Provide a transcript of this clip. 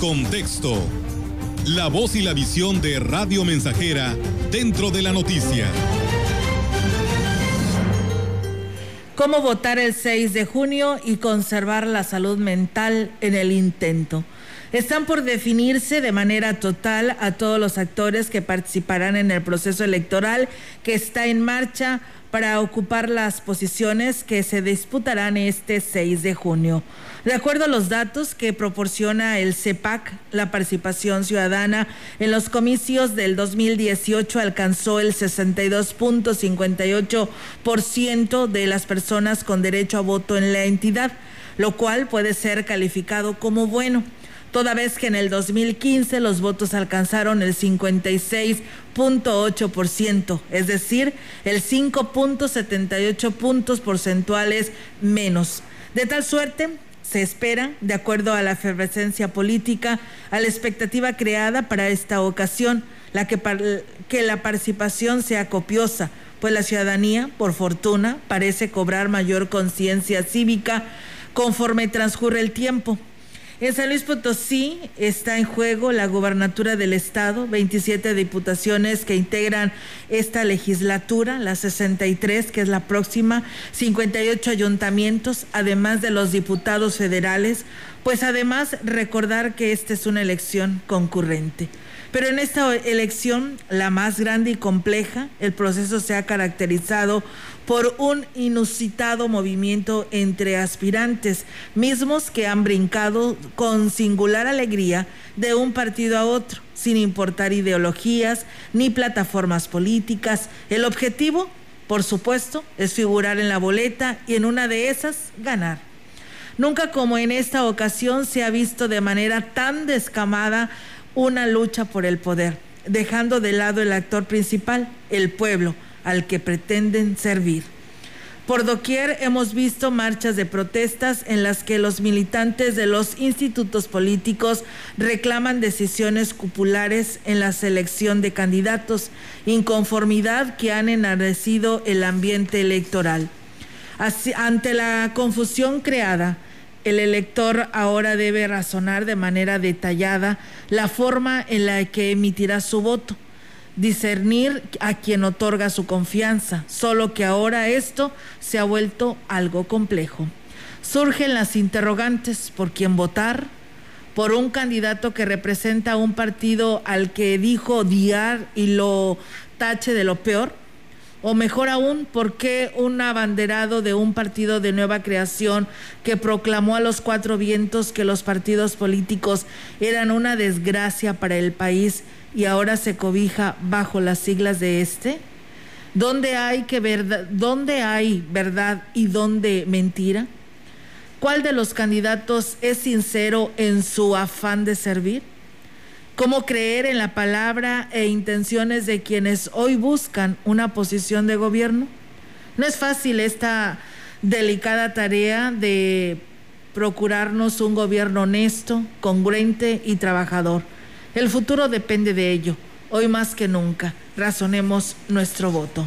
Contexto. La voz y la visión de Radio Mensajera dentro de la noticia. ¿Cómo votar el 6 de junio y conservar la salud mental en el intento? Están por definirse de manera total a todos los actores que participarán en el proceso electoral que está en marcha para ocupar las posiciones que se disputarán este 6 de junio. De acuerdo a los datos que proporciona el CEPAC, la participación ciudadana en los comicios del 2018 alcanzó el 62.58% de las personas con derecho a voto en la entidad, lo cual puede ser calificado como bueno toda vez que en el 2015 los votos alcanzaron el 56.8%, es decir, el 5.78 puntos porcentuales menos. De tal suerte, se espera, de acuerdo a la efervescencia política, a la expectativa creada para esta ocasión, la que, que la participación sea copiosa, pues la ciudadanía, por fortuna, parece cobrar mayor conciencia cívica conforme transcurre el tiempo. En San Luis Potosí está en juego la gobernatura del Estado, 27 diputaciones que integran esta legislatura, la 63, que es la próxima, 58 ayuntamientos, además de los diputados federales, pues además recordar que esta es una elección concurrente. Pero en esta elección, la más grande y compleja, el proceso se ha caracterizado por un inusitado movimiento entre aspirantes, mismos que han brincado con singular alegría de un partido a otro, sin importar ideologías ni plataformas políticas. El objetivo, por supuesto, es figurar en la boleta y en una de esas ganar. Nunca como en esta ocasión se ha visto de manera tan descamada una lucha por el poder, dejando de lado el actor principal, el pueblo, al que pretenden servir. Por doquier hemos visto marchas de protestas en las que los militantes de los institutos políticos reclaman decisiones cupulares en la selección de candidatos, inconformidad que han enardecido el ambiente electoral. ante la confusión creada, el elector ahora debe razonar de manera detallada la forma en la que emitirá su voto, discernir a quien otorga su confianza, solo que ahora esto se ha vuelto algo complejo. Surgen las interrogantes por quién votar, por un candidato que representa un partido al que dijo odiar y lo tache de lo peor o mejor aún, ¿por qué un abanderado de un partido de nueva creación que proclamó a los cuatro vientos que los partidos políticos eran una desgracia para el país y ahora se cobija bajo las siglas de este? ¿Dónde hay, que verdad, ¿Dónde hay verdad y dónde mentira? ¿Cuál de los candidatos es sincero en su afán de servir? Cómo creer en la palabra e intenciones de quienes hoy buscan una posición de gobierno. No es fácil esta delicada tarea de procurarnos un gobierno honesto, congruente y trabajador. El futuro depende de ello. Hoy más que nunca, razonemos nuestro voto.